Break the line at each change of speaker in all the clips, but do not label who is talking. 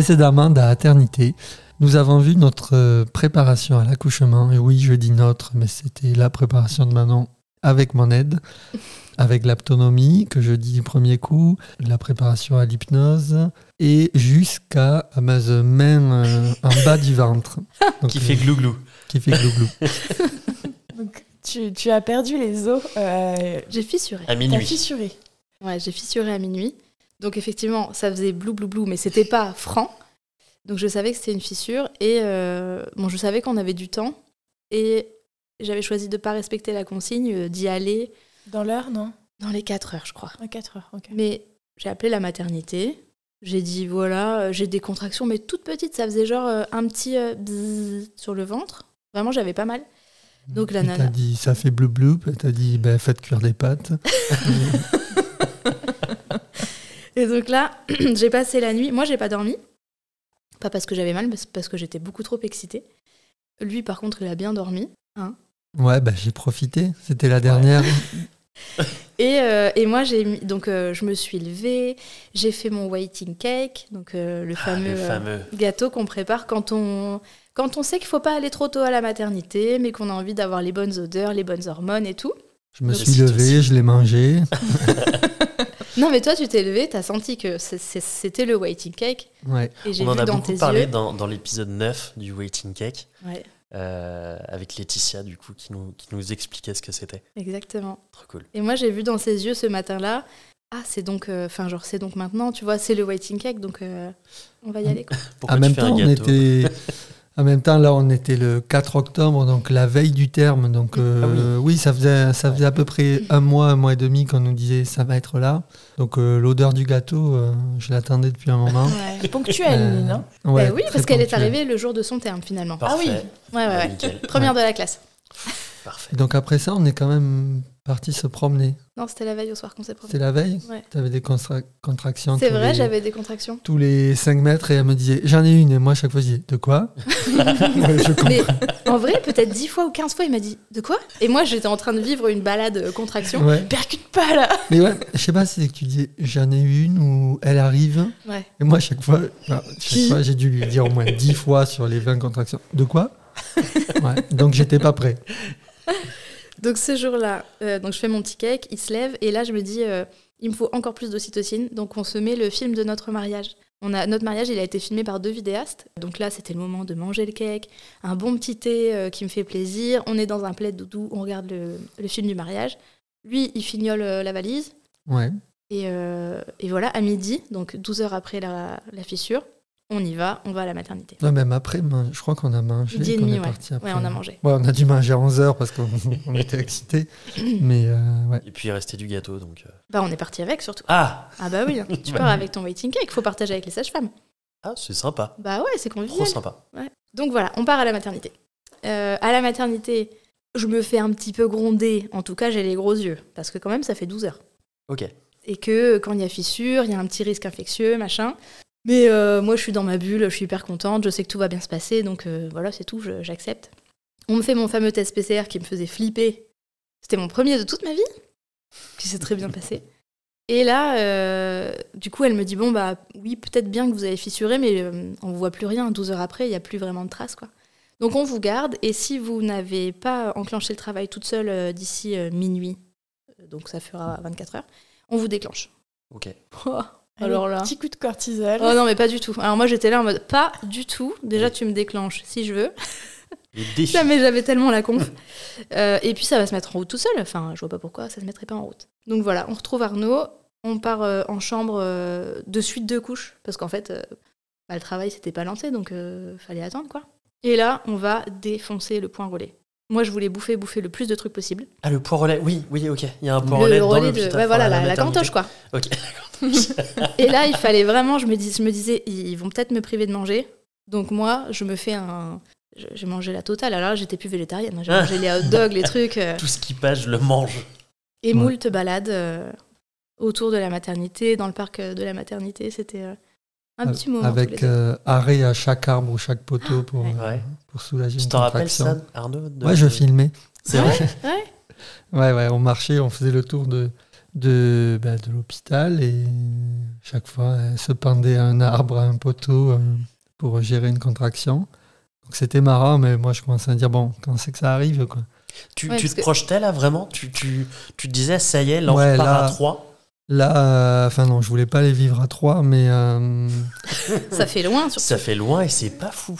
Précédemment dans Aternité, nous avons vu notre euh, préparation à l'accouchement. Et oui, je dis notre, mais c'était la préparation de Manon avec mon aide, avec l'aptonomie que je dis du premier coup, la préparation à l'hypnose et jusqu'à ma main euh, en bas du ventre. Donc,
Qui fait
euh,
glouglou.
qui fait glouglou.
Donc, tu, tu as perdu les os. euh,
J'ai fissuré.
À
T'as
minuit.
fissuré.
Ouais, j'ai fissuré à minuit. Donc effectivement, ça faisait blou blou blou, mais c'était pas franc. Donc je savais que c'était une fissure et euh, bon, je savais qu'on avait du temps et j'avais choisi de pas respecter la consigne euh, d'y aller
Dans l'heure, non?
dans les 4 heures, je crois.
À 4 heures, ok.
Mais j'ai appelé la maternité. J'ai dit voilà, euh, j'ai des contractions, mais toutes petites. Ça faisait genre un petit bzzz sur le ventre. Vraiment, j'avais pas mal. Donc la
Et T'as
nana.
dit ça fait bleu bleu, t'as dit ben, faites cuire des pâtes.
Et donc là, j'ai passé la nuit. Moi, j'ai pas dormi. Pas parce que j'avais mal, mais parce que j'étais beaucoup trop excitée. Lui, par contre, il a bien dormi.
Ouais, ben, j'ai profité, c'était la dernière.
Et, euh, et moi, j'ai mis, donc euh, je me suis levée, j'ai fait mon waiting cake, donc euh, le
Ah,
fameux,
le
euh,
fameux.
gâteau qu'on prépare quand on quand on sait qu'il faut pas aller trop tôt à la maternité, mais qu'on a envie d'avoir les bonnes odeurs, les bonnes hormones et tout.
Je me
Donc,
suis
si, toi
levé,
aussi.
je l'ai mangé.
Non, mais toi, tu t'es levé, t'as senti que c'était le waiting cake,
Ouais.
et j'ai
On en a
dans
beaucoup
tes
parlé
yeux.
dans, dans l'épisode 9 du Waiting Cake,
Ouais,
euh, avec Laetitia, du coup, qui nous, qui nous expliquait ce que c'était.
exactement.
Trop cool.
Et moi, j'ai vu dans ses yeux ce matin-là, ah, c'est donc, euh, enfin, genre, c'est donc maintenant, tu vois, c'est le waiting cake, donc euh, on va y aller. Quoi.
Pourquoi
en
tu
même
fais
temps,
un
on était. En même temps, là, on était le 4 octobre, donc la veille du terme. Donc, euh, oui, ça faisait, ça faisait à peu près un mois, un mois et demi qu'on nous disait ça va être là. Donc, euh, l'odeur du gâteau, euh, je l'attendais depuis un moment.
C'est ponctuel,
Euh,
lui, non?
Ouais,
Bah oui, parce qu'elle est arrivée le jour de son terme, finalement.
Parfait.
oui.
Ouais, ouais, ouais. Première de la classe.
Parfait.
Donc, après ça, on est quand même parti se promener.
Non, c'était la veille au soir qu'on s'est promené.
C'était la veille
Ouais.
Tu avais des contractions
C'est vrai,
les-
j'avais des contractions.
tous les 5 mètres et elle me disait j'en ai une et moi à chaque fois je disais de quoi? Ouais, je comprends.
Mais en vrai, peut-être 10 fois ou 15 fois, il m'a dit De quoi? Et moi, j'étais en train de vivre une balade euh, contraction.
Ouais.
Percute pas là
Mais ouais, je sais pas si c'est que tu disais j'en ai une ou elle arrive.
Ouais.
Et moi, à chaque fois j'ai dû lui dire au moins 10 fois sur les 20 contractions. De quoi? Ouais, Donc j'étais pas prêt.
Donc ce jour-là, euh, donc je fais mon petit cake, il se lève, et là, je me dis euh, Il me faut encore plus d'ocytocine. Donc on se met le film de notre mariage. On a, notre mariage, il a été filmé par deux vidéastes. Donc là, c'était le moment de manger le cake, un bon petit thé euh, qui me fait plaisir. On est dans un plaid doudou, on regarde le, le film du mariage. Lui, il fignole la valise.
Ouais.
Et, et voilà, à midi, donc 12 heures après la, la fissure, on y va, on va à la maternité.
Non, même après, je crois qu'on a mangé.
Midi et demi,
est
ouais.
parti après.
Ouais, on a mangé.
Ouais, on a dû manger à 11h parce qu'on on était excités. Mais euh, ouais.
Et puis il restait du gâteau, donc. euh,
Bah, on est parti avec surtout.
Ah
Ah bah oui, hein. tu
Ouais.
pars avec ton waiting cake, faut partager avec les sages-femmes.
Ah, c'est sympa.
Bah ouais, c'est
Trop
convivial.
sympa.
Donc voilà, on part à la maternité. Euh, à la maternité, je me fais un petit peu gronder. En tout cas, j'ai les gros yeux. Parce que quand même, ça fait 12 heures.
Ok.
Et que quand il y a fissure, il y a un petit risque infectieux, machin. Mais euh, moi, je suis dans ma bulle, je suis hyper contente, je sais que tout va bien se passer. Donc euh, voilà, c'est tout, j'accepte. On me fait mon fameux test PCR qui me faisait flipper. C'était mon premier de toute ma vie, qui s'est très bien passé. Et là, euh, du coup, elle me dit Bon, bah oui, peut-être bien que vous avez fissuré, mais on ne voit plus rien. 12 heures après, il n'y a plus vraiment de traces. quoi. Donc on vous garde, et si vous n'avez pas enclenché le travail toute seule d'ici minuit, donc ça fera 24 heures, on vous déclenche.
Ok.
alors là.
Petit coup de cortisol.
Oh non, mais pas du tout. Alors moi, j'étais là en mode Pas du tout. Déjà, tu me déclenches si je veux.
Défis.
Jamais j'avais tellement la conf. Euh, et puis ça va se mettre en route tout seul. Enfin, je vois pas pourquoi ça se mettrait pas en route. Donc voilà, on retrouve Arnaud. On part euh, en chambre euh, de suite de couches. Parce qu'en fait, euh, bah, le travail s'était pas lancé, donc euh, fallait attendre quoi. Et là, on va défoncer le point relais. Moi, je voulais bouffer, bouffer le plus de trucs possible.
Ah, le poids relais, oui, oui, ok. Il y a un poids
le
relais dans
relais de, ouais, voilà, la, cantoche, quoi.
Ok.
Et là, il fallait vraiment, je me, dis, je me disais, ils vont peut-être me priver de manger. Donc moi, je me fais un... J'ai mangé la totale. Alors j'étais plus végétarienne. Moi, J'ai
Ah.
mangé les hot dogs, les trucs. euh,
Tout ce qui passe, je le mange.
et
Ouais.
moult balades euh, autour de la maternité, dans le parc euh, de la maternité. C'était euh, un petit moment.
Avec euh, arrêt à chaque arbre ou chaque poteau pour,
Ouais.
euh, pour soulager
Tu
une
t'en rappelles
contraction.
ça, Arnaud de-
Ouais, je filmais.
C'est vrai
Ouais.
Ouais, ouais, on marchait, on faisait le tour de, de, bah, de l'hôpital et chaque fois, elle se pendait à un arbre, à un poteau euh, pour gérer une contraction. Donc c'était marrant, mais moi je commençais à dire, bon, quand c'est que ça arrive, quoi.
Tu,
Ouais,
tu
parce
te
que-
projetais là vraiment? Tu, tu, tu te disais, ça y est, là on
Ouais,
repart
là-
à 3
Là, euh, enfin non, je voulais pas les vivre à trois, mais euh,
Ça fait loin, surtout.
Ça fait loin et c'est pas fou.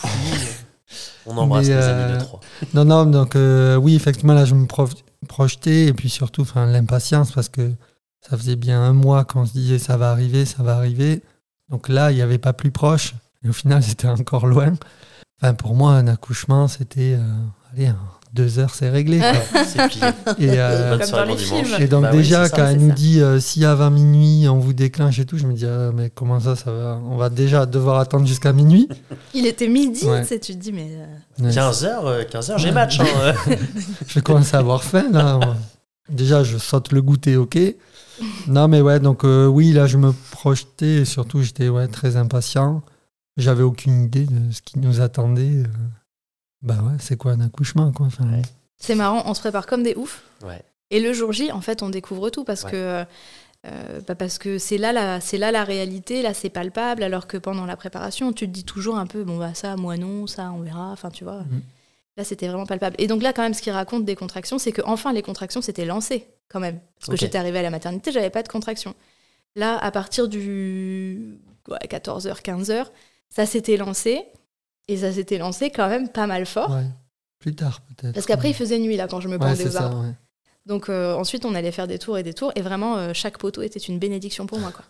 on embrasse
Mais,
les
euh,
amis de 3.
non, non, donc euh, oui, effectivement, là je me pro- projetais et puis surtout, enfin l'impatience parce que ça faisait bien un mois qu'on se disait ça va arriver, ça va arriver. Donc là, il n'y avait pas plus proche et au final, c'était encore loin. Enfin, pour moi, un accouchement, c'était, euh, allez, en deux heures, c'est réglé. quoi.
C'est plié.
Et, euh,
Comme dans les films.
Et donc
Bah
déjà,
ça,
quand elle nous
ça.
dit euh, si avant minuit on vous déclenche et tout, je me dis ah, mais comment ça, ça va? On va déjà devoir attendre jusqu'à minuit.
Il était midi,
Ouais.
tu sais, tu te dis, mais. euh,
Ouais,
15h, 15h, j'ai
Ouais.
match. hein, euh.
je commence à avoir faim là. Déjà, je saute le goûter, ok. Non, mais ouais, donc euh, oui, là, je me projetais et surtout, j'étais ouais, très impatient. J'avais aucune idée de ce qui nous attendait. Bah ouais, c'est quoi un accouchement, quoi. Enfin,
Ouais.
C'est marrant, on se prépare comme des oufs.
Ouais.
Et le jour J, en fait, on découvre tout parce
Ouais.
que. euh, bah parce que c'est là, la, c'est là la réalité, là c'est palpable, alors que pendant la préparation, tu te dis toujours un peu, bon bah ça, moi non, ça, on verra, enfin tu vois.
Mhm.
Là c'était vraiment palpable. Et donc là, quand même, ce qu'il raconte des contractions, c'est que enfin les contractions s'étaient lancées, quand même. Parce que j'étais arrivée à la maternité, j'avais pas de contractions. Là, à partir du ouais, 14h, 15h, ça s'était lancé, et ça s'était lancé quand même pas mal fort.
ouais. Plus tard, peut-être.
Parce qu'après, il faisait nuit, là, quand je me
Ouais, c'est
aux
ça,
arbres.
ouais.
Donc euh, ensuite, on allait faire des tours et des tours, et vraiment, euh, chaque poteau était une bénédiction pour moi. Quoi.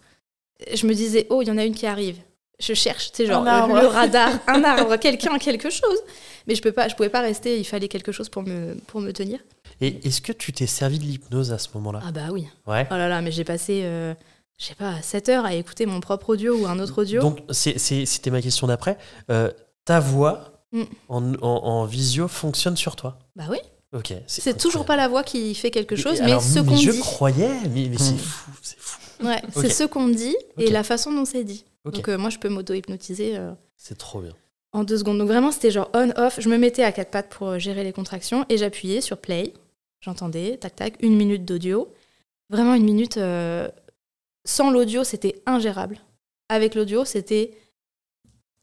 Je me disais, oh, il y en a une qui arrive. Je cherche, tu sais, genre
Un arbre.
le radar, un arbre, quelqu'un, quelque chose. Mais je peux pas, je pouvais pas rester. Il fallait quelque chose pour me, pour me tenir.
Et est-ce que tu t'es servi de l'hypnose à ce moment-là?
Ah bah oui.
Ouais.
Oh là là, mais j'ai passé, euh, je sais pas, 7 heures à écouter mon propre audio ou un autre audio.
Donc, c'était ma question d'après. Euh, ta voix
Mm.
en, en- en visio fonctionne sur toi
bah oui.
Ok.
C'est toujours pas la voix qui fait quelque chose, mais
alors,
ce qu'on
je
dit.
croyais, mais, mais c'est
Mm.
fou, c'est fou.
Ouais, c'est ce qu'on dit et la façon dont c'est dit.
Ok.
Donc euh, moi, je peux m'auto-hypnotiser. euh,
C'est trop bien.
en deux secondes. Donc vraiment, c'était genre on-off. Je me mettais à quatre pattes pour euh, gérer les contractions et j'appuyais sur play. J'entendais, tac tac, une minute d'audio. Vraiment une minute. euh, Sans l'audio, c'était ingérable. Avec l'audio, c'était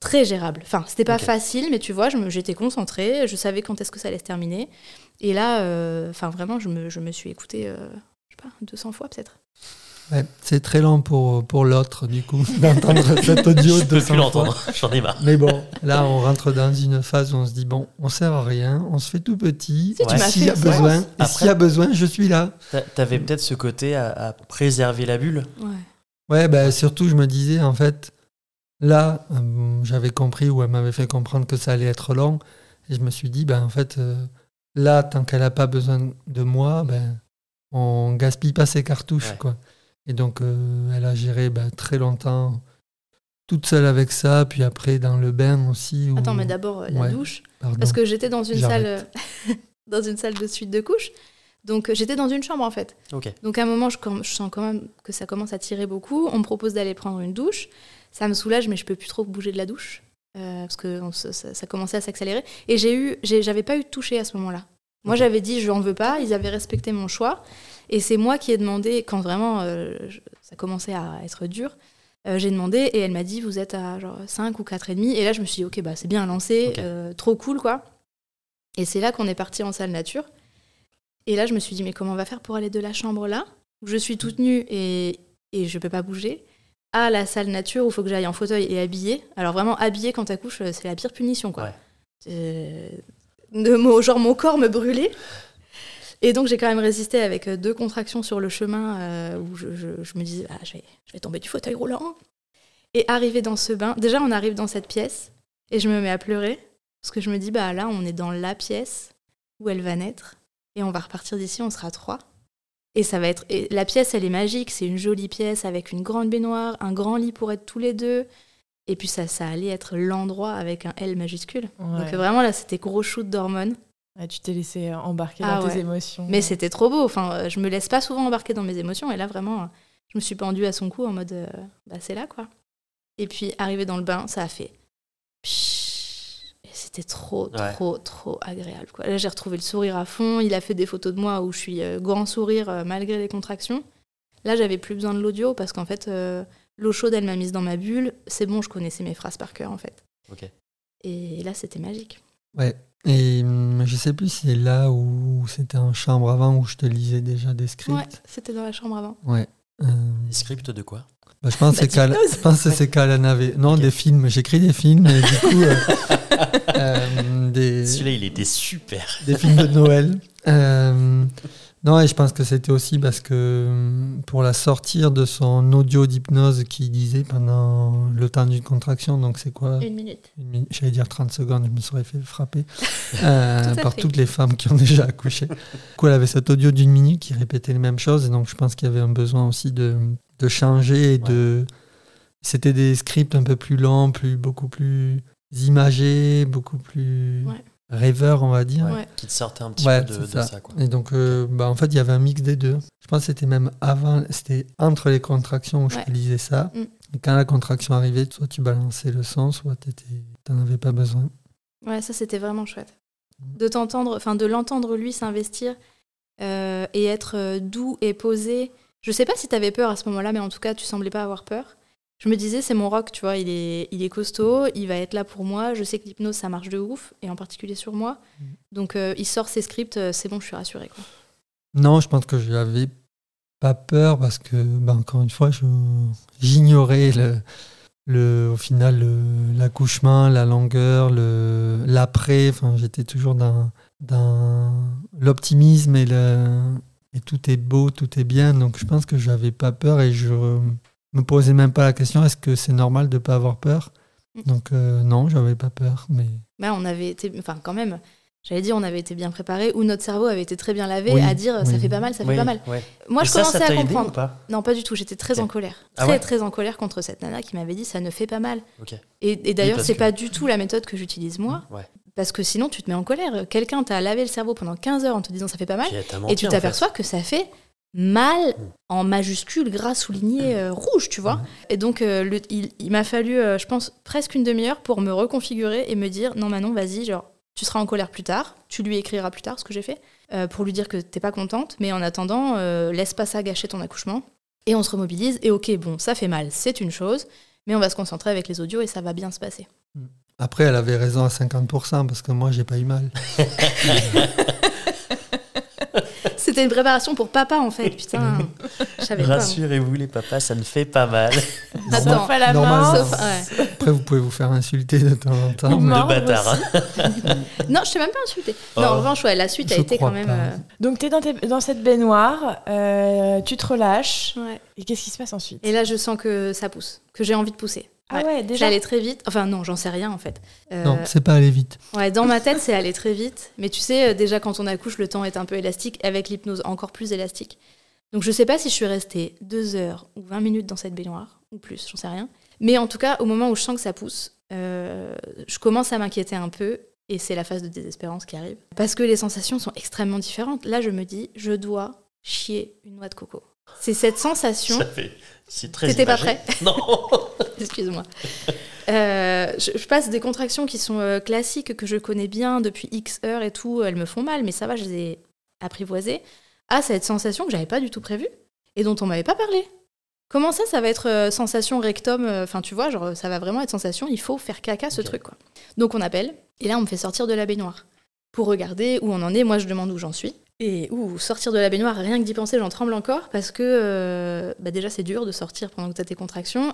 très gérable. Enfin, c'était pas facile, mais tu vois, je me- j'étais concentrée, je savais quand est-ce que ça allait se terminer. Et là, euh, enfin vraiment, je me, je me suis écoutée, euh, je sais pas, 200 fois peut-être.
Ouais, c'est très lent pour, pour l'autre, du coup, d'entendre cet audio
je
de
peux plus l'entendre, j'en ai marre.
Mais bon, là, on rentre dans une phase où on se dit bon, on sert à rien, on se fait tout petit.
Si, m'as
s'il
fait
y a besoin, et
Après-
s'il y a besoin, je suis là.
T'a- T'avais peut-être ce côté à, à préserver la bulle.
Ouais.
Ouais, bah, surtout, je me disais, en fait, là, euh, j'avais compris, ou elle m'avait fait comprendre que ça allait être long. Et je me suis dit, ben, en fait, euh, là, tant qu'elle n'a pas besoin de moi, ben, on gaspille pas ses cartouches.
Ouais.
Quoi. Et donc, euh, elle a géré ben, très longtemps toute seule avec ça, puis après dans le bain aussi. où-
Attends, mais d'abord la
Ouais.
douche.
Pardon.
Parce que j'étais dans une salle, dans une salle de suite de couches. Donc j'étais dans une chambre en fait. Donc à un moment, je, com- je sens quand même que ça commence à tirer beaucoup. On me propose d'aller prendre une douche. Ça me soulage, mais je peux plus trop bouger de la douche euh, parce que on ça, ça commençait à s'accélérer. Et j'ai eu, j'avais pas eu de toucher à ce moment-là. Moi, j'avais dit je n'en veux pas. Ils avaient respecté mon choix. Et c'est moi qui ai demandé quand vraiment euh, je- ça commençait à être dur. euh, j'ai demandé et elle m'a dit vous êtes à genre 5 ou 4 et demi et là je me suis dit ok bah c'est bien lancé euh, trop cool quoi et c'est là qu'on est parti en salle nature et là, je me suis dit, mais comment on va faire pour aller de la chambre là, où je suis toute nue et, et je peux pas bouger, à la salle nature où il faut que j'aille en fauteuil et habillée. Alors vraiment, habillée quand t'accouches, euh, c'est la pire punition, quoi.
Ouais.
Euh, de genre, mon corps me brûlait. Et donc, j'ai quand même résisté avec euh, deux contractions sur le chemin euh, où je, je- je me disais, ah, je, vais, je vais tomber du fauteuil roulant. Et arriver dans ce bain, déjà, on arrive dans cette pièce et je me mets à pleurer parce que je me dis, bah là, on est dans la pièce où elle va naître. Et on va repartir d'ici, on sera trois. Et ça va être. et la pièce, elle est magique. C'est une jolie pièce avec une grande baignoire, un grand lit pour être tous les deux. Et puis ça, ça allait être l'endroit avec un L majuscule.
Ouais.
Donc vraiment là, c'était gros shoot d'hormones.
Ouais, tu t'es laissé embarquer
Ah
dans tes émotions.
Mais c'était trop beau. Enfin, euh, je me laisse pas souvent embarquer dans mes émotions. Et là, vraiment, euh, je me suis pendue à son cou en mode, euh, bah c'est là quoi. Et puis arrivé dans le bain, ça a fait. pshhh. C'était trop,
Ouais.
trop, trop agréable. Quoi. Là, j'ai retrouvé le sourire à fond. Il a fait des photos de moi où je suis euh, grand sourire euh, malgré les contractions. Là, j'avais plus besoin de l'audio parce qu'en fait, euh, l'eau chaude, elle m'a mise dans ma bulle. C'est bon, je connaissais mes phrases par cœur en fait. Et là, c'était magique.
Ouais. Et hum, je sais plus si c'est là où c'était en chambre avant où je te lisais déjà des scripts.
Ouais, c'était dans la chambre avant.
Ouais. Euh,
Les scripts de quoi?
Bah, je pense que
Bah,
c'est que navette. Non, des films. J'écris des films et du coup, euh, euh, des,
Celui-là, il était super.
des films de Noël. Euh, non, et je pense que c'était aussi parce que pour la sortir de son audio d'hypnose qu'il disait pendant le temps d'une contraction, donc c'est quoi?
Une minute.
J'allais dire 30 secondes, je me serais fait frapper euh,
Tout
par
fait.
toutes les femmes qui ont déjà accouché. Du coup, elle avait cet audio d'une minute qui répétait les mêmes choses, et donc je pense qu'il y avait un besoin aussi de, de changer et de. C'était des scripts un peu plus lents, plus, beaucoup plus imagés, beaucoup plus
Ouais.
rêveurs, on va dire.
Ouais.
Qui te sortait un petit
Ouais,
peu de,
ça.
ça. quoi.
Et donc, euh, bah, en fait, il y avait un mix des deux. Je pense que c'était même avant, c'était entre les contractions où je lisais ça.
Mm.
Et quand la contraction arrivait, soit tu balançais le son, soit tu n'en avais pas besoin.
Ouais, ça c'était vraiment chouette. De t'entendre, enfin de l'entendre lui s'investir euh, et être euh, doux et posé. Je sais pas si t'avais peur à ce moment-là, mais en tout cas tu semblais pas avoir peur. Je me disais c'est mon rock, tu vois, il est, il est costaud, il va être là pour moi. Je sais que l'hypnose ça marche de ouf et en particulier sur moi.
Mhm.
Donc euh, il sort ses scripts, euh, c'est bon, je suis rassurée. Quoi.
Non, je pense que je n'avais pas peur parce que, bah, encore une fois, j'ignorais le, le, au final l'accouchement, la longueur, l'après. Enfin, j'étais toujours dans, dans l'optimisme et, le, et tout est beau, tout est bien. Donc, je pense que j'avais pas peur et je me posais même pas la question est-ce que c'est normal de pas avoir peur?
Mm.
Donc, euh, non, j'avais pas peur. Mais
Bah, on avait été, enfin quand même, j'allais dire on avait été bien préparé ou notre cerveau avait été très bien lavé
Oui,
à dire ça fait pas mal, ça fait
Oui,
pas mal.
ouais.
Moi
Et
je
ça, ça
commençais à
aidé
comprendre.
ou pas?
Non, pas du tout. J'étais très en colère.
Ah
Très,
ouais?
très en colère contre cette nana qui m'avait dit ça ne fait pas mal. Et, et d'ailleurs, c'est
que-
pas du tout la méthode que j'utilise moi.
Ouais.
Parce que sinon, tu te mets en colère. Quelqu'un t'a lavé le cerveau pendant 15 heures en te disant ça fait pas mal. Et tu
en
t'aperçois que ça fait mal
Mm.
en majuscule, gras souligné, euh, rouge, tu vois.
Mm.
Et donc, euh, le- il, il m'a fallu, euh, je pense, presque une demi-heure pour me reconfigurer et me dire non, Manon, vas-y, genre, tu seras en colère plus tard. Tu lui écriras plus tard ce que j'ai fait euh, pour lui dire que t'es pas contente. Mais en attendant, euh, laisse pas ça gâcher ton accouchement. Et on se remobilise. Et ok, bon, ça fait mal, c'est une chose. Mais on va se concentrer avec les audios et ça va bien se passer.
Après, elle avait raison à 50% parce que moi, j'ai pas eu mal.
C'était une préparation pour papa en fait, putain. Pas.
Rassurez-vous, les papas, ça ne fait pas mal.
Attends,
à la main.
Sauf- ouais.
Après, vous pouvez vous faire insulter de temps en temps.
Ou
mais-
Le bâtard. hein.
Non, je t'ai même pas insulté.
Oh.
Non, en revanche, ouais, la suite a été quand même.
pas.
euh,
Donc, tu es dans, tes- dans cette baignoire, euh, tu te relâches.
ouais.
Et qu'est-ce qui se passe ensuite?
Et là, je sens que ça pousse, que j'ai envie de pousser.
Ah
Ouais.
ouais,
C'est
déjà.
allé très vite. Enfin, non, j'en sais rien en fait. Euh,
Non, c'est pas aller vite.
ouais, dans ma tête, c'est aller très vite. Mais tu sais, euh, déjà quand on accouche, le temps est un peu élastique. Avec l'hypnose, encore plus élastique. Donc je sais pas si je suis restée deux heures ou 20 minutes dans cette baignoire, ou plus, j'en sais rien. Mais en tout cas, au moment où je sens que ça pousse, euh, je commence à m'inquiéter un peu. Et c'est la phase de désespérance qui arrive. Parce que les sensations sont extrêmement différentes. Là, je me dis, je dois chier une noix de coco. C'est cette sensation.
Ça fait- C'est très
T'étais pas prêt
Non.
Excuse-moi. Euh, je, je passe des contractions qui sont euh, classiques, que je connais bien depuis X heures et tout. Elles me font mal, mais ça va, je les ai apprivoisées. À cette sensation que j'avais pas du tout prévue et dont on m'avait pas parlé. Comment ça, ça va être euh, sensation rectum Enfin, tu vois, genre, ça va vraiment être sensation, il faut faire caca ce truc, quoi. Donc on appelle, et là, on me fait sortir de la baignoire pour regarder où on en est. Moi, je demande où j'en suis. Et ouh, sortir de la baignoire, rien que d'y penser, j'en tremble encore parce que euh, bah déjà, c'est dur de sortir pendant que tu as tes contractions.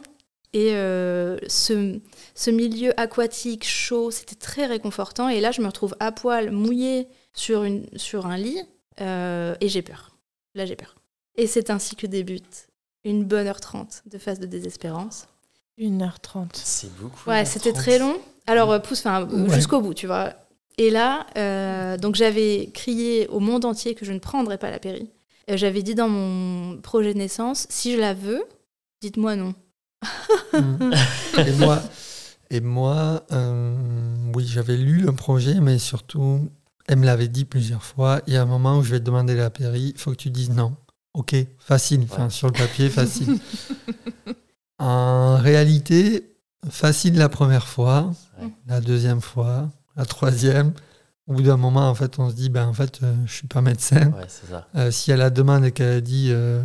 Et euh, ce, ce milieu aquatique chaud, c'était très réconfortant. Et là, je me retrouve à poil, mouillée sur, une, sur un lit, euh, et j'ai peur. Là, j'ai peur. Et c'est ainsi que débute une bonne heure trente de phase de désespérance.
1h30.
C'est beaucoup.
Ouais, c'était
30.
très long. Alors, euh, pousse, enfin,
Ouais.
jusqu'au bout, tu vois. Et là, euh, donc j'avais crié au monde entier que je ne prendrais pas la péri. J'avais dit dans mon projet de naissance, si je la veux, dites-moi non.
Mm. et moi, et moi euh, oui, j'avais lu le projet, mais surtout, elle me l'avait dit plusieurs fois. Il y a un moment où je vais te demander la péri, il faut que tu dises non. Ok, facile, enfin, sur le papier, facile. en réalité, facile la première fois,
Ouais.
la deuxième fois, la troisième. Au bout d'un moment, en fait, on se dit, ben, en fait, euh, je suis pas médecin.
Ouais, c'est ça.
Euh, si elle a demande et qu'elle a dit euh,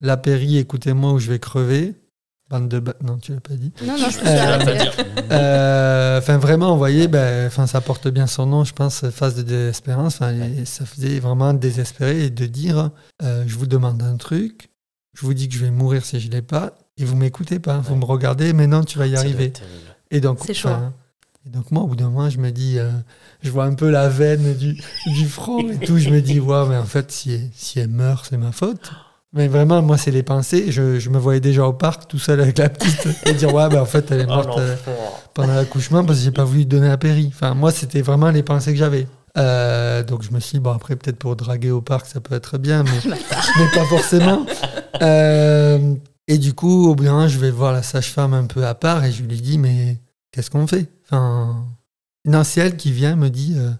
la péri, écoutez-moi ou je vais crever. Bande de ba- Non, tu l'as pas dit.
Non, non, je peux
Euh,
pas
pas.
Euh, Enfin, vraiment, vous voyez, ben, enfin, ça porte bien son nom, je pense, phase de désespérance. Enfin, et ça faisait vraiment désespérer et de dire euh, je vous demande un truc, je vous dis que je vais mourir si je l'ai pas, et vous m'écoutez pas. Vous
Ouais.
me regardez, mais non, tu vas y arriver. Et donc,
C'est chaud.
enfin, et donc moi, au bout d'un moment, je me dis, euh, je vois un peu la veine du, du front et tout. Je me dis, ouais, mais en fait, si, si elle meurt, c'est ma faute. Mais vraiment, moi, c'est les pensées. Je, je me voyais déjà au parc, tout seul avec la petite, et dire, ouais, ben en fait, elle est
Oh,
morte euh, pendant l'accouchement parce que j'ai pas voulu donner la péri. Enfin, moi, c'était vraiment les pensées que j'avais. Euh, donc je me suis dit, bon, après, peut-être pour draguer au parc, ça peut être bien, mais, mais pas forcément. Euh, et du coup, au bout d'un moment, je vais voir la sage-femme un peu à part et je lui dis, mais qu'est-ce qu'on fait? Enfin, Non, c'est elle qui vient me dit, euh,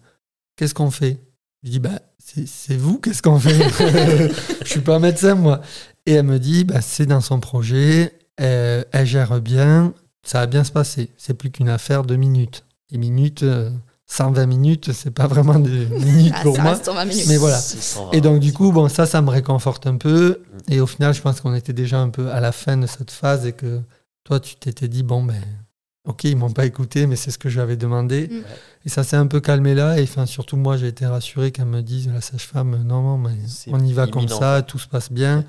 qu'est-ce qu'on fait? Je dis, bah, c'est c'est vous, qu'est-ce qu'on fait? Je suis pas médecin, moi. Et elle me dit, bah, c'est dans son projet, elle, elle gère bien, ça va bien se passer. C'est plus qu'une affaire de minutes. Et minutes, euh, 120 minutes, c'est pas vraiment des minutes
Ah,
pour
ça
moi.
reste en 20 minutes.
Mais voilà.
120.
Et donc, du coup, bon, ça, ça me réconforte un peu. Et au final, je pense qu'on était déjà un peu à la fin de cette phase et que toi, tu t'étais dit, bon, ben, ok, ils m'ont pas écouté, mais c'est ce que j'avais demandé.
Mm.
Et ça s'est un peu calmé là. Et enfin, surtout, moi, j'ai été rassuré qu'elle me dise, la sage-femme, non, non, mais on y va comme ça, tout se passe bien.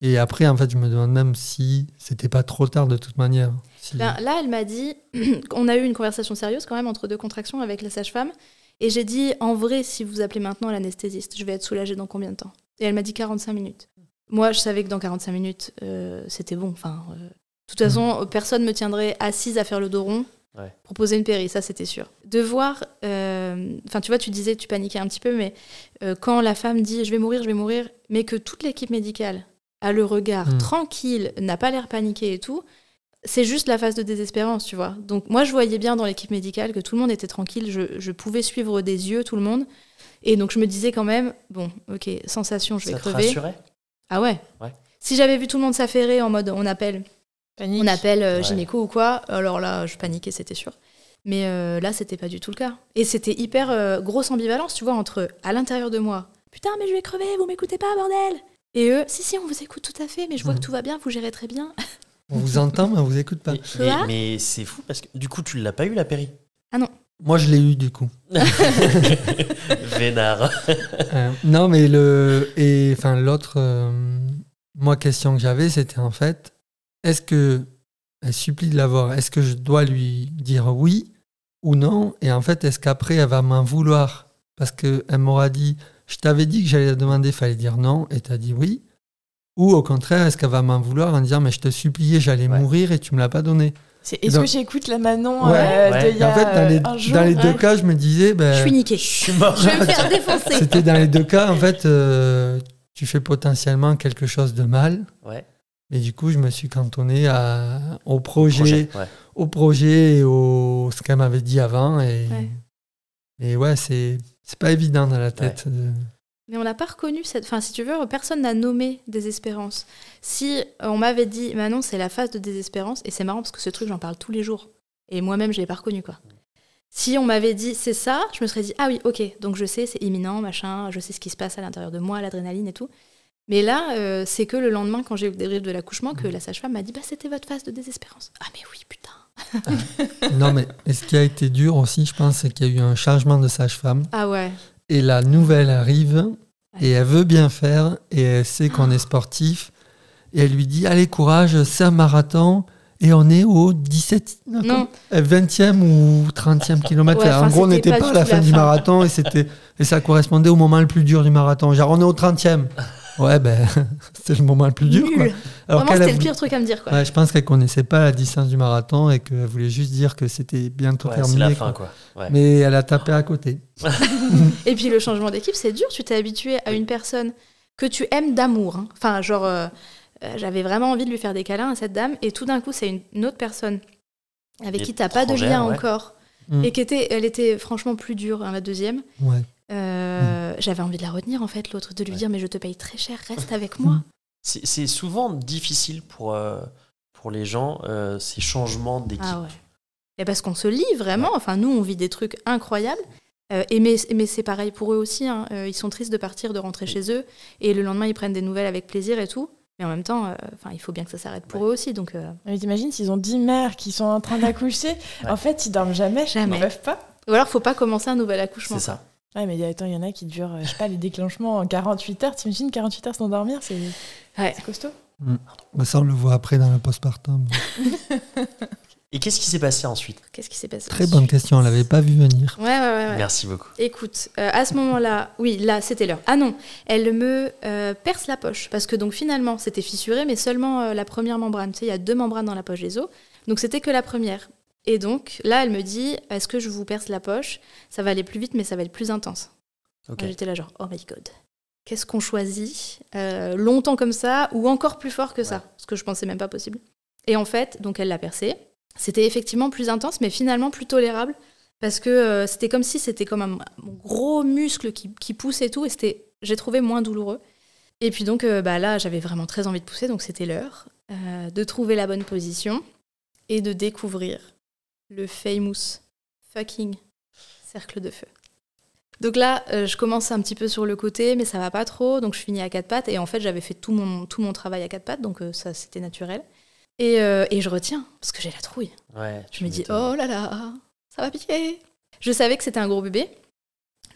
Et après, en fait, je me demande même si c'était pas trop tard de toute manière. Si-
Ben, là, elle m'a dit, on a eu une conversation sérieuse quand même entre deux contractions avec la sage-femme. Et j'ai dit, en vrai, si vous appelez maintenant l'anesthésiste, je vais être soulagée dans combien de temps? Et elle m'a dit 45 minutes. Moi, je savais que dans 45 minutes, euh, c'était bon. Enfin, euh, de toute façon, personne me tiendrait assise à faire le dos rond
Ouais.
pour poser une péri, ça c'était sûr. De voir, euh, enfin, tu vois, tu disais, tu paniquais un petit peu, mais euh, quand la femme dit, je vais mourir, je vais mourir, mais que toute l'équipe médicale a le regard
Mm.
tranquille, n'a pas l'air paniqué et tout, c'est juste la phase de désespérance, tu vois. Donc moi, je voyais bien dans l'équipe médicale que tout le monde était tranquille, je, je pouvais suivre des yeux tout le monde. Et donc je me disais quand même, bon, ok, sensation, je vais
Ça
crever. Ah ouais.
Ouais.
Si j'avais vu tout le monde s'affairer en mode on appelle,
Panique.
on appelle euh,
Ouais.
gynéco ou quoi, alors là, je paniquais, c'était sûr. Mais euh, là, c'était pas du tout le cas. Et c'était hyper euh, grosse ambivalence, tu vois, entre à l'intérieur de moi, putain, mais je vais crever, vous m'écoutez pas, bordel Et eux, si, si, on vous écoute tout à fait, mais je vois que tout va bien, vous gérez très bien.
On vous entend, mais on vous écoute pas.
Mais, mais-
Quoi
mais c'est fou parce que du coup, tu l'as pas eu la péri?
Moi, je l'ai eu du coup.
Vénard.
Euh, non, mais le et enfin l'autre, euh, moi question que j'avais, c'était en fait, est-ce que elle supplie de l'avoir, est-ce que je dois lui dire oui ou non? Et en fait, est-ce qu'après elle va m'en vouloir? Parce que elle m'aura dit, je t'avais dit que j'allais la demander, fallait dire non, et t'as dit oui Ou au contraire, est-ce qu'elle va m'en vouloir en disant, mais je te suppliais, j'allais
Ouais.
mourir et tu me l'as pas donné?
Est-ce que j'écoute la Manon
Ouais.
euh,
Ouais.
de il y
Et En fait, dans les,
jour?
dans les deux cas, je me disais, ben,
je suis niquée.
Je suis mort.
Je vais me faire défoncer.
C'était dans les deux cas, en fait, euh, tu fais potentiellement quelque chose de mal.
Ouais.
Et du coup, je me suis cantonné à, au projet,
Projet, ouais.
au projet et au ce qu'elle m'avait dit avant. Et
Ouais.
et ouais, c'est c'est pas évident dans la tête. de-
Mais on n'a pas reconnu cette. Enfin, si tu veux, personne n'a nommé désespérance. Si euh, on m'avait dit, Manon, c'est la phase de désespérance, et c'est marrant parce que ce truc, j'en parle tous les jours. Et moi-même, je l'ai pas reconnu, quoi. Si on m'avait dit, c'est ça, je me serais dit, ah oui, ok, donc je sais, c'est imminent, machin, je sais ce qui se passe à l'intérieur de moi, l'adrénaline et tout. Mais là, euh, c'est que le lendemain, quand j'ai eu le débrief de l'accouchement, que la sage-femme m'a dit, bah c'était votre phase de désespérance. Ah mais oui, putain.
non, mais ce qui a été dur aussi, je pense, c'est qu'il y a eu un changement de sage-femme.
Ah ouais.
Et la nouvelle arrive et elle veut bien faire et elle sait qu'on est sportif. Et elle lui dit Allez, courage, c'est un marathon. Et on est au 17,
Non.
euh, 20e ou 30e kilomètre.
Ouais,
en gros, on n'était
pas
à la fin
la
du marathon et, c'était, et ça correspondait au moment le plus dur du marathon. Genre, on est au 30e. Ouais, ben, c'était le moment le plus dur. quoi. Alors
Vraiment,
qu'elle a
c'était le pire truc à me dire. Quoi.
Ouais, je pense qu'elle connaissait pas la distance du marathon et qu'elle voulait juste dire que c'était bientôt
Ouais, c'est
terminé.
la
quoi.
fin, quoi. Ouais.
Mais elle a tapé à côté.
Et puis le changement d'équipe, c'est dur. Tu t'es habitué à une personne que tu aimes d'amour. hein. Enfin, genre, euh, euh, j'avais vraiment envie de lui faire des câlins à cette dame, et tout d'un coup, c'est une, une autre personne avec
Et
qui t'as pas de lien
ouais.
encore,
Mm.
et qui était, elle était franchement plus dure, hein, la deuxième.
Ouais.
Euh, J'avais envie de la retenir en fait, l'autre, de lui
Ouais.
dire mais je te paye très cher, reste avec moi.
C'est souvent difficile pour, euh, pour les gens, euh, ces changements d'équipe.
Ah ouais. Et parce qu'on se lit vraiment. Enfin, nous, on vit des trucs incroyables. Euh, et mais mais c'est pareil pour eux aussi. hein. Ils sont tristes de partir, de rentrer chez eux. Et le lendemain, ils prennent des nouvelles avec plaisir et tout. Mais en même temps, euh, enfin, il faut bien que ça s'arrête pour eux aussi. Donc, euh,
Mais t'imagines s'ils ont 10 mères qui sont en train d'accoucher,
Ouais.
en fait, ils dorment jamais.
Jamais.
Ils peuvent pas.
Ou alors, faut pas commencer un nouvel accouchement.
C'est ça.
Ouais, mais attends, il y en a qui durent, euh, je sais pas, les déclenchements en 48 heures. T'imagines 48 heures sans dormir C'est
Ouais.
c'est costaud.
Bah, ça, on le voit après dans le postpartum.
Et qu'est-ce qui s'est passé ensuite?
Qu'est-ce qui s'est passé?
Très bonne question, on l'avait pas vu venir.
Ouais, ouais, ouais. ouais.
Merci beaucoup.
Écoute, euh, à ce moment-là, oui, là, c'était l'heure. Ah non, elle me euh, perce la poche. Parce que donc finalement, c'était fissuré, mais seulement euh, la première membrane. Tu sais, il y a deux membranes dans la poche des os. Donc c'était que la première. Et donc là, elle me dit Est-ce que je vous perce la poche? Ça va aller plus vite, mais ça va être plus intense. J'étais là, genre, oh my god. Qu'est-ce qu'on choisit? Euh, Longtemps comme ça ou encore plus fort que ça. Ce que je pensais même pas possible. Et en fait, donc elle l'a percé. C'était effectivement plus intense, mais finalement plus tolérable. Parce que euh, c'était comme si c'était comme un, gros muscle qui, qui pousse et tout. Et c'était, j'ai trouvé moins douloureux. Et puis donc euh, bah là, j'avais vraiment très envie de pousser. Donc c'était l'heure euh, de trouver la bonne position et de découvrir le famous fucking cercle de feu. Donc là, euh, je commence un petit peu sur le côté, mais ça va pas trop. Donc je finis à quatre pattes. Et en fait, j'avais fait tout mon, tout mon travail à quatre pattes, donc euh, ça, c'était naturel. Et, euh, et je retiens, parce que j'ai la trouille.
Ouais,
Je me dis, oh là là, ça va piquer. Je savais que c'était un gros bébé.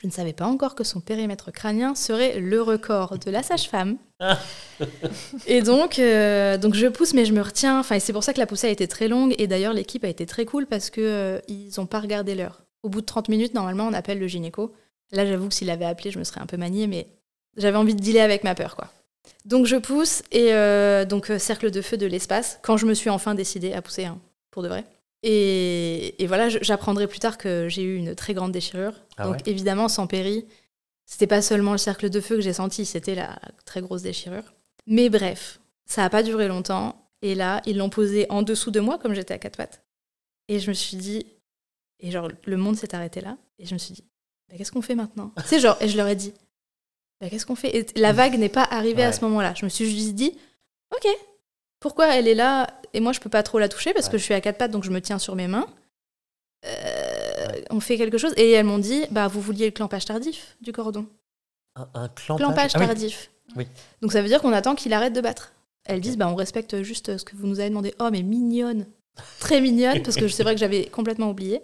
Je ne savais pas encore que son périmètre crânien serait le record de la sage-femme. et donc, euh, donc je pousse, mais je me retiens. Enfin, c'est pour ça que la poussée a été très longue. Et d'ailleurs, l'équipe a été très cool parce que euh, ils n'ont pas regardé l'heure. Au bout de 30 minutes, normalement, on appelle le gynéco. Là, j'avoue que s'il avait appelé, je me serais un peu maniée, mais j'avais envie de dealer avec ma peur, quoi. Donc je pousse et euh, donc cercle de feu de l'espace quand je me suis enfin décidée à pousser, hein, pour de vrai. Et, et voilà, j'apprendrai plus tard que j'ai eu une très grande déchirure.
Ah
donc
ouais
évidemment, sans péri, c'était pas seulement le cercle de feu que j'ai senti, c'était la très grosse déchirure. Mais bref, ça a pas duré longtemps. Et là, ils l'ont posé en dessous de moi, comme j'étais à quatre pattes. Et je me suis dit, et genre, le monde s'est arrêté là. Et je me suis dit, bah, qu'est-ce qu'on fait maintenant? C'est genre, et je leur ai dit, bah, qu'est-ce qu'on fait? Et la vague n'est pas arrivée à ce moment-là. Je me suis juste dit, ok, pourquoi elle est là et moi je peux pas trop la toucher parce que je suis à quatre pattes donc je me tiens sur mes mains Euh, On fait quelque chose et elles m'ont dit, bah vous vouliez le clampage tardif du cordon.
Un, un clampage,
Clampage
Ah oui.
tardif.
Oui.
Donc ça veut dire qu'on attend qu'il arrête de battre. Elles disent, bah on respecte juste ce que vous nous avez demandé. Oh mais mignonne, très mignonne parce que c'est vrai que j'avais complètement oublié.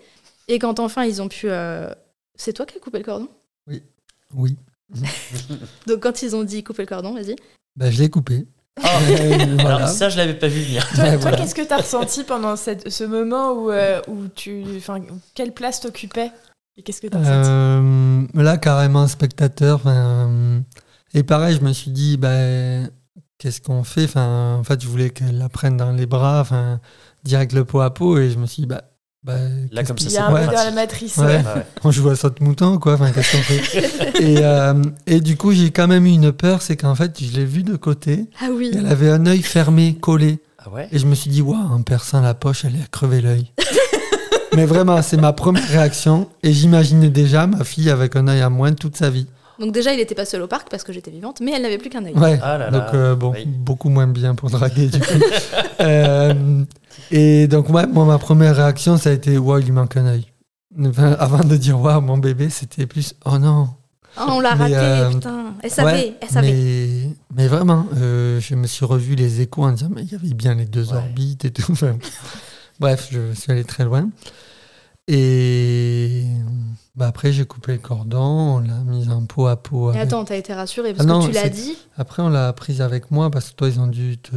Et quand enfin ils ont pu, euh, c'est toi qui as coupé le cordon?
Oui.
Donc quand ils ont dit couper le cordon, vas-y.
Bah, je l'ai coupé.
Ah,
voilà.
Alors ça, je l'avais pas vu venir.
Toi,
Ouais,
toi,
voilà.
qu'est-ce que t'as ressenti pendant cette- ce moment où, euh, où tu. Enfin, quelle place t'occupais Et qu'est-ce que t'as ressenti
Euh, là, carrément spectateur. enfin, euh, et pareil, je me suis dit, bah, qu'est-ce qu'on fait? Enfin, En fait, je voulais qu'elle la prenne dans les bras, enfin, direct le pot à pot, et je me suis dit, bah, bah,
Là, comme ça,
y a
c'est
un peu dans la matrice.
Ouais.
ouais.
Ouais, ouais.
on joue à saute mouton, quoi. Enfin, qu'est-ce qu'on fait et, euh, et du coup, j'ai quand même eu une peur, c'est qu'en fait, je l'ai vue de côté,
Ah oui.
elle avait un œil fermé, collé.
Ah ouais
Et je me suis dit, waouh, en perçant la poche, elle est à crever l'œil. Mais vraiment, c'est ma première réaction. Et j'imaginais déjà ma fille avec un œil à moins toute sa vie.
Donc déjà il était pas seul au parc parce que j'étais vivante, mais elle n'avait plus qu'un œil.
Ouais.
Ah là
donc, euh, bon,
Oui.
beaucoup moins bien pour draguer, du coup. Euh, et donc, ouais, moi, ma première réaction, ça a été, waouh, il lui manque un œil. Enfin, avant de dire, waouh, mon bébé, c'était plus, oh non.
Oh, on l'a raté,
euh,
putain. Elle savait,
Ouais,
elle savait.
Mais, mais vraiment, euh, je me suis revu les échos en disant, mais il y avait bien les deux
Ouais.
orbites et tout. Enfin, bref, je suis allé très loin. Et bah, après, j'ai coupé le cordon, on l'a mise en pot à pot.
Et
avec-
attends, t'as été rassurée parce
Ah non,
que tu l'as dit.
Après, on l'a prise avec moi parce que toi, ils ont dû te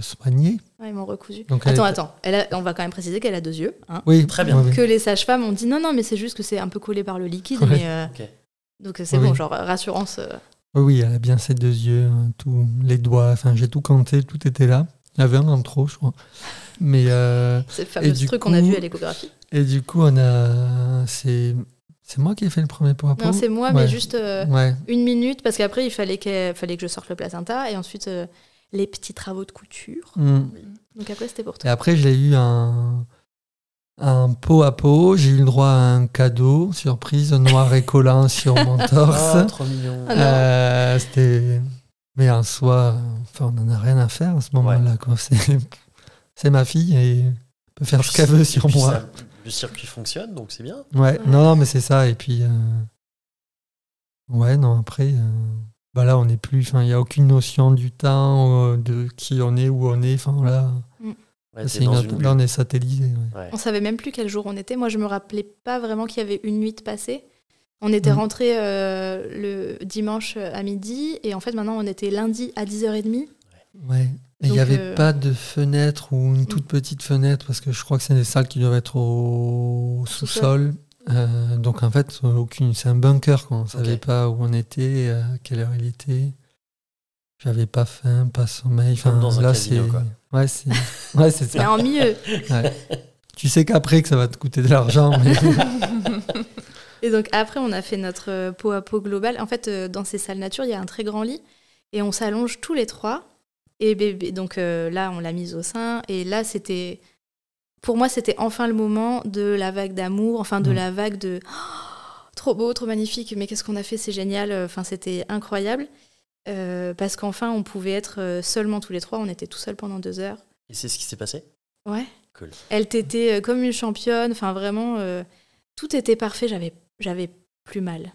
soigner.
Ouais, ils m'ont recousu.
Donc,
attends, attends. Elle a- on va quand même préciser qu'elle a deux yeux. hein.
Oui,
Très bien.
Que les sages-femmes ont dit non, non, mais c'est juste que c'est un peu collé par le liquide.
Ouais.
Mais, euh. Donc c'est
Oui.
bon, genre rassurance. euh.
Oui, oui, elle a bien ses deux yeux, hein, tous les doigts, enfin j'ai tout compté, tout était là. Il y avait un en trop, je crois. Mais euh,
C'est le fameux truc qu'on a vu à l'échographie.
et du coup, on a, c'est, c'est moi qui ai fait le premier pot à pot.
Non, c'est moi,
Ouais.
mais juste euh,
Ouais,
une minute, parce qu'après, il fallait que, fallait que je sorte le placenta, et ensuite, euh, les petits travaux de couture.
mm.
Donc après, c'était pour
Et
toi.
après, j'ai eu un, un pot à pot. J'ai eu le droit à un cadeau, surprise, noir et collant sur mon torse.
Oh, trop mignon.
Ah.
Euh, C'était. Mais en soi, enfin, on n'en a rien à faire à ce moment-là. quoi. C'est... c'est ma fille et elle peut faire ce qu'elle veut
Et
sur moi.
ça- le circuit fonctionne, donc c'est bien.
Ouais, non, non, mais c'est ça. Et puis, euh, ouais, non, après, euh, bah là, on n'est plus. Enfin, il n'y a aucune notion du temps, euh, de qui on est, où on est. Enfin, là,
Ouais,
c'est une
une
là, on est satellisé. ouais.
Ouais.
On savait même plus quel jour on était. Moi, je me rappelais pas vraiment qu'il y avait une nuit de passée. On était
Mhm.
rentré le dimanche à midi, et en fait, maintenant, on était lundi à 10h30.
Ouais. Il n'y avait
euh,
pas de fenêtre ou une toute petite fenêtre parce que je crois que c'est des salles qui doivent être au sous-sol. Euh, donc en fait, aucune. C'est un bunker. Quoi. On ne savait pas où on était, à quelle heure il était. J'avais pas faim, pas sommeil. Enfin,
dans un
là, c'est.
quoi.
Ouais, c'est ouais, c'est
Mais
ça.
en mieux.
Ouais. Tu sais qu'après que ça va te coûter de l'argent, mais
Et donc après, on a fait notre euh, pot à pot global. En fait, euh, dans ces salles nature, il y a un très grand lit et on s'allonge tous les trois. Et bébé, donc euh, là, on l'a mise au sein. Et là, c'était, pour moi, c'était enfin le moment de la vague d'amour, enfin de
Mm.
la vague de Oh, trop beau, trop magnifique. Mais qu'est-ce qu'on a fait C'est génial. Enfin, c'était incroyable Euh, parce qu'enfin, on pouvait être euh, seulement tous les trois. On était tout seuls pendant deux heures.
Et c'est ce qui s'est passé?
Ouais.
Cool.
Elle t'était comme une championne. Enfin, vraiment, euh, tout était parfait. J'avais, j'avais plus mal.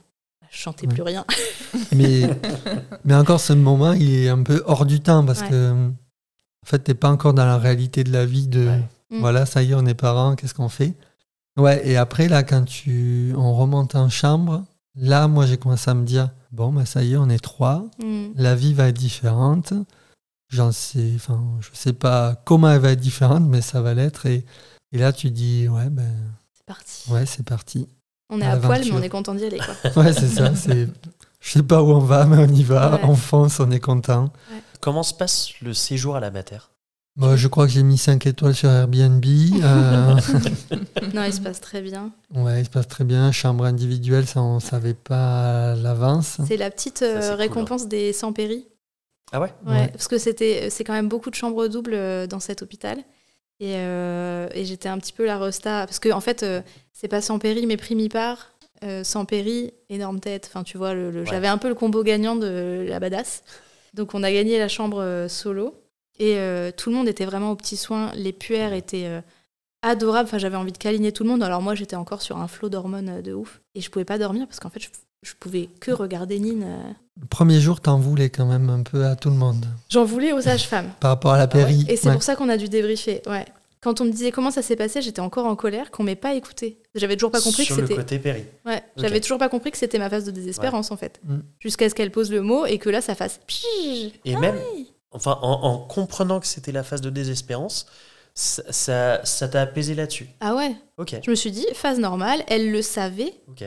Je chantais
Ouais.
plus rien.
mais, mais encore ce moment, il est un peu hors du temps parce
Ouais.
que en fait, t'es pas encore dans la réalité de la vie de
Ouais.
Mm.
voilà, ça y est, on est parents, qu'est-ce qu'on fait? Ouais, et après là, quand tu on remonte en chambre, là, moi, j'ai commencé à me dire bon, bah ça y est, on est trois,
Mm.
la vie va être différente. J'en sais, enfin, je sais pas comment elle va être différente, mais ça va l'être. Et, et là, tu dis ouais, ben
C'est parti.
ouais, c'est parti.
On est à poil, mais on est content d'y aller. Quoi.
Ouais, c'est ça. C'est, je sais pas où on va, mais on y va.
Ouais.
On fonce, on est content.
Comment se passe le séjour à la mater?
Moi, je crois que j'ai mis 5 étoiles sur Airbnb. Euh,
non, il se passe très bien.
ouais, il se passe très bien. Chambre individuelle, ça, on savait pas à l'avance.
C'est la petite euh,
Ça, c'est cool, hein.
récompense des sans-péris.
Ah ouais?
Ouais,
Ouais.
Parce que c'était, c'est quand même beaucoup de chambres doubles euh, dans cet hôpital. Et, euh, et j'étais un petit peu la resta. Parce que, en fait, euh, c'est pas sans-péri, mais primipare. Euh, sans-péri, énorme tête. Enfin, tu vois, le, le-
Ouais.
j'avais un peu le combo gagnant de la badass. Donc, on a gagné la chambre solo. Et tout le monde était vraiment aux petits soins. Les puères étaient adorables. Enfin, j'avais envie de câliner tout le monde. Alors, moi, j'étais encore sur un flot d'hormones de ouf. Et je pouvais pas dormir parce qu'en fait, je, je pouvais que regarder Nine. euh.
Le premier jour, t'en voulais quand même un peu à tout le monde.
J'en voulais aux sages-femmes.
Par rapport à la péri.
Et c'est
ouais.
pour ça qu'on a dû débriefer. Ouais. Quand on me disait comment ça s'est passé, j'étais encore en colère qu'on m'ait pas écouté. J'avais toujours pas compris
Sur
que
le
c'était.
côté péri.
Ouais, j'avais toujours pas compris que c'était ma phase de désespérance en fait.
Mm.
Jusqu'à ce qu'elle pose le mot et que là ça fasse pige.
Et même, enfin, en, en comprenant que c'était la phase de désespérance, ça ça ça t'a apaisé là-dessus.
Ah ouais.
Ok,
Je me suis dit phase normale. Elles le savaient,
ok.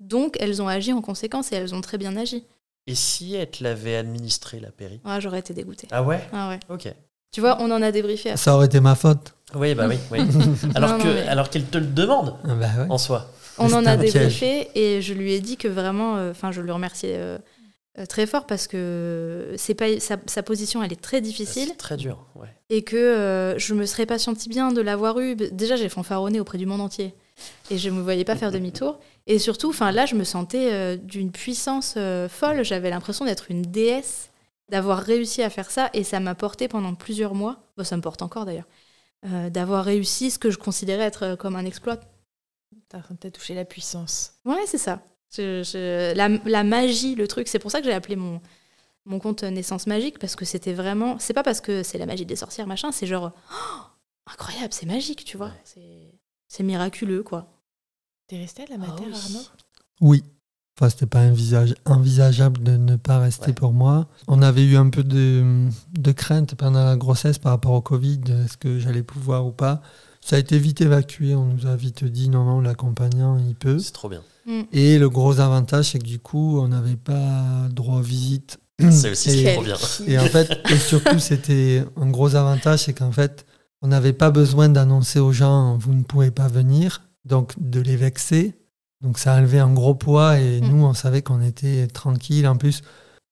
Donc elles ont agi en conséquence et elles ont très bien agi.
Et si elle te l'avait administré, la péri?
Ouais, j'aurais été dégoûtée.
Ah ouais?
Ah ouais.
Ok.
Tu vois, on en a débriefé. après.
Ça aurait été ma faute.
Oui, bah oui. oui. alors
mais-
qu'elle te le demande
Ah bah ouais.
en soi.
On en a débriefé et je lui ai dit que vraiment, euh, enfin, je le remerciais euh, euh, très fort parce que c'est pas sa, sa position, elle est très difficile.
C'est très dur. Ouais.
et que euh, je me serais pas senti bien de l'avoir eu. Déjà, j'ai fanfaronné auprès du monde entier et je me voyais pas faire demi-tour. Et surtout, enfin là, je me sentais euh, d'une puissance euh, folle. J'avais l'impression d'être une déesse, d'avoir réussi à faire ça et ça m'a porté pendant plusieurs mois. Bon, ça me porte encore d'ailleurs. euh, d'avoir réussi ce que je considérais être comme un exploit.
T'as touché la puissance.
Ouais, c'est ça. Je- je- la, la magie, le truc, c'est pour ça que j'ai appelé mon, mon compte Naissance Magique, parce que c'était vraiment. C'est pas parce que c'est la magie des sorcières, machin, c'est genre. oh, incroyable, c'est magique, tu vois.
Ouais.
C'est miraculeux, quoi.
T'es resté à la mater,
Ah oui.
Arnaud?
Oui. Enfin, c'était pas envisage- envisageable de ne pas rester
Ouais.
pour moi. On avait eu un peu de, de crainte pendant la grossesse par rapport au Covid, est-ce que j'allais pouvoir ou pas. Ça a été vite évacué, on nous a vite dit non, non, l'accompagnant, il peut.
C'est trop bien.
Et le gros avantage, c'est que du coup, on n'avait pas droit aux visites.
C'est aussi trop bien.
et en fait, et surtout, c'était un gros avantage, c'est qu'en fait, on n'avait pas besoin d'annoncer aux gens vous ne pouvez pas venir, donc de les vexer. Donc ça a enlevé un gros poids et
Mm.
nous, on savait qu'on était tranquille. En plus,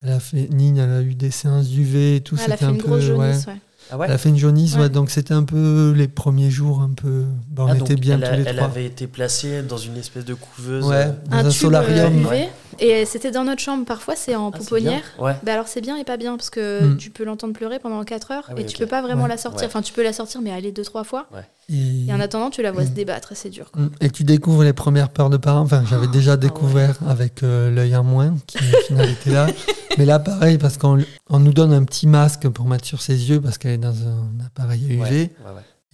elle a fait, Nine, elle a eu des séances d'UV et tout.
Elle a
c'était
fait
un
une
peu,
grosse
ouais.
jaunisse, ouais.
Ah ouais
Elle a fait une jaunisse, ouais.
Ouais.
donc c'était un peu les premiers jours, un peu. bah, on
Ah,
était bien
elle, a-
tous les
elle
trois.
avait été placée dans une espèce de couveuse.
Ouais,
euh,
dans un,
tube,
solarium.
euh, UV. Et c'était dans notre chambre. Parfois, c'est en
ah,
pouponnière.
Ouais.
Bah alors c'est bien et pas bien parce que
Mm.
tu peux l'entendre pleurer pendant 4 heures
Ah
et
oui,
tu peux pas vraiment
Ouais.
la sortir.
Ouais.
Enfin, tu peux la sortir mais aller deux trois fois.
Et...
Et en attendant, tu la vois se
Mm.
débattre et c'est dur. quoi.
Mm. Et tu découvres les premières peurs de parents. Enfin, j'avais déjà découvert avec euh, l'œil en moins, qui était là. Mais là, pareil, parce qu'on on nous donne un petit masque pour mettre sur ses yeux, parce qu'elle est dans un appareil UV.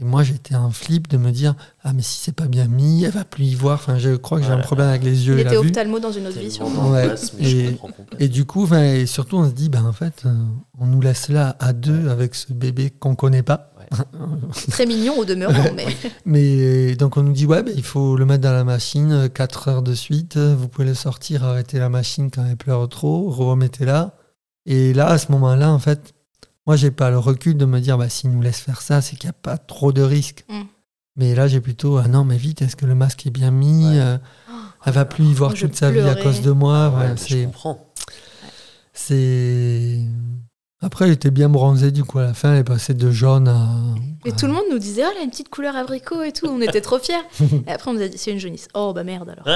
Et moi, j'étais en flip de me dire Ah, mais si c'est pas bien mis, elle va plus y voir. Enfin, je crois que j'ai un problème avec les yeux
Il
et
était
la vue.
ophtalmo dans une autre vie. Sûrement.
Ouais. Et- du coup, enfin, et surtout, on se dit Ben, en fait, euh, on nous laisse là à deux avec ce bébé qu'on connaît pas.
Très mignon au demeurant, mais
Mais donc on nous dit ouais, ben, il faut le mettre dans la machine 4 heures de suite. Vous pouvez le sortir, arrêter la machine quand elle pleure trop, remettez-la. Et là, à ce moment-là, en fait, moi, j'ai pas le recul de me dire bah, s'il nous laisse faire ça, c'est qu'il n'y a pas trop de risques.
Mm.
Mais là, j'ai plutôt ah non, mais vite, est-ce que le masque est bien mis
Ouais.
Euh, Elle va plus y voir toute sa vie à cause de moi.
Ouais,
Ouais,
mais je
c'est,
comprends.
c'est. Après, elle était bien bronzée, du coup, à la fin, elle est passée de jaune à.
Et tout le monde nous disait, oh, elle a une petite couleur abricot et tout. On était trop fiers. Et après, on nous a dit, c'est une jaunisse. Oh, bah merde alors.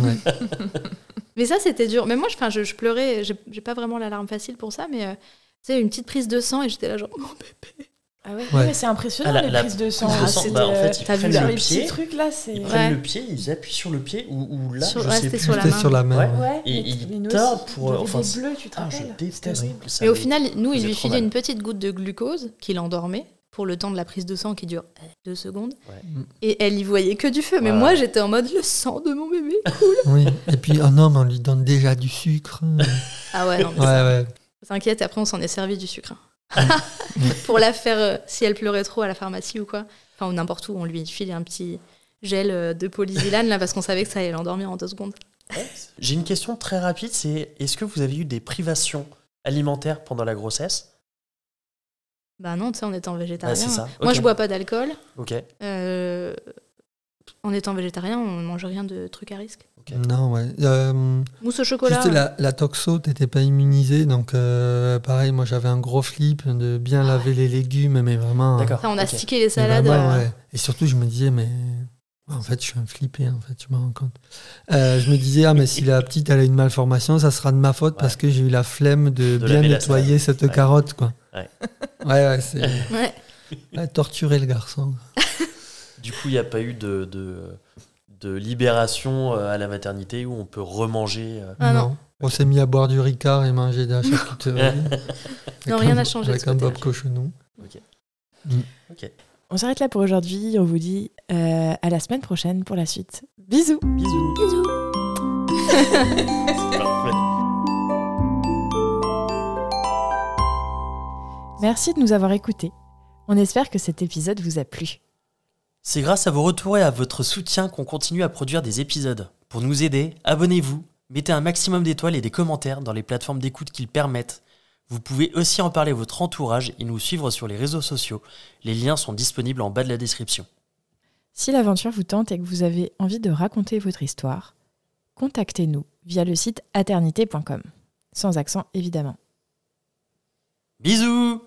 Ouais.
Mais ça, c'était dur. Mais moi, je, je, je pleurais. J'ai pas vraiment l'alarme facile pour ça, mais euh, sais, une petite prise de sang et j'étais là, genre, oh, bébé.
Ah ouais,
Ouais.
mais c'est impressionnant
Ah, la-
les prises de sang.
prise de sang, bah, en fait, ils
t'as vu
prennent le
les petits
pied,
trucs là, c'est.
ils prennent
Ouais.
le pied, ils appuient sur le pied ou, ou là,
Sur-
je
ouais,
sais plus.
sur la main.
sur la main.
Ouais. Et
mais-
il
mais nous
tord
aussi,
pour, enfin,
bleu, tu te
Ah, je
rappelles
déteste. Ça
Mais au
me-
final, nous, il
faisait
lui
mal.
une petite goutte de glucose qui l'endormait pour le temps de la prise de sang qui dure euh, deux secondes.
Ouais.
Et elle y voyait que du feu. Mais moi, j'étais en mode le sang de mon bébé.
Oui. Et puis, oh non, mais on lui donne déjà du sucre.
Ah ouais, non, mais
Ouais,
ça,
ouais.
T'inquiète, après, on s'en est servi du sucre. hein. pour la faire, euh, si elle pleurait trop à la pharmacie ou quoi. Enfin, ou n'importe où, on lui filait un petit gel euh, de polysilane là parce qu'on savait que ça allait l'endormir en deux secondes.
J'ai une question très rapide, c'est est-ce que vous avez eu des privations alimentaires pendant la grossesse?
Bah non, tu sais, en étant végétarien.
Ah, ça.
Moi, je bois pas d'alcool.
Ok.
Euh, en étant végétarien, on mange rien de trucs à risque.
Non, ouais. Euh,
Mousse au chocolat.
juste la, la toxo, t'étais pas immunisé, donc euh, pareil, moi j'avais un gros flip de bien laver les légumes, mais vraiment.
D'accord.
On a stické les salades.
vraiment,
euh,
ouais. Et surtout, je me disais, mais en fait, je suis un flippé, en fait, je me rends compte. Euh, je me disais, ah, mais si la petite elle a une malformation, ça sera de ma faute parce que j'ai eu la flemme de,
De
bien nettoyer cette
Ouais.
carotte, quoi.
Ouais.
Ouais, ouais, c'est.
Ouais.
Torturé le garçon.
Du coup, il n'y a pas eu de, de, de libération euh, à la maternité où on peut remanger. euh,
Ah non.
On s'est mis à boire du Ricard et manger de la charcuterie.
Non, rien n'a changé
Avec un bob cochonou.
On s'arrête là pour aujourd'hui. On vous dit euh, à la semaine prochaine pour la suite. Bisous
Bisous.
Bisous.
C'est parfait.
Merci de nous avoir écoutés. On espère que cet épisode vous a plu.
C'est grâce à vos retours et à votre soutien qu'on continue à produire des épisodes. Pour nous aider, abonnez-vous, mettez un maximum d'étoiles et des commentaires dans les plateformes d'écoute qu'ils permettent. Vous pouvez aussi en parler à votre entourage et nous suivre sur les réseaux sociaux. Les liens sont disponibles en bas de la description.
Si l'aventure vous tente et que vous avez envie de raconter votre histoire, contactez-nous via le site aternité.com. Sans accent évidemment.
Bisous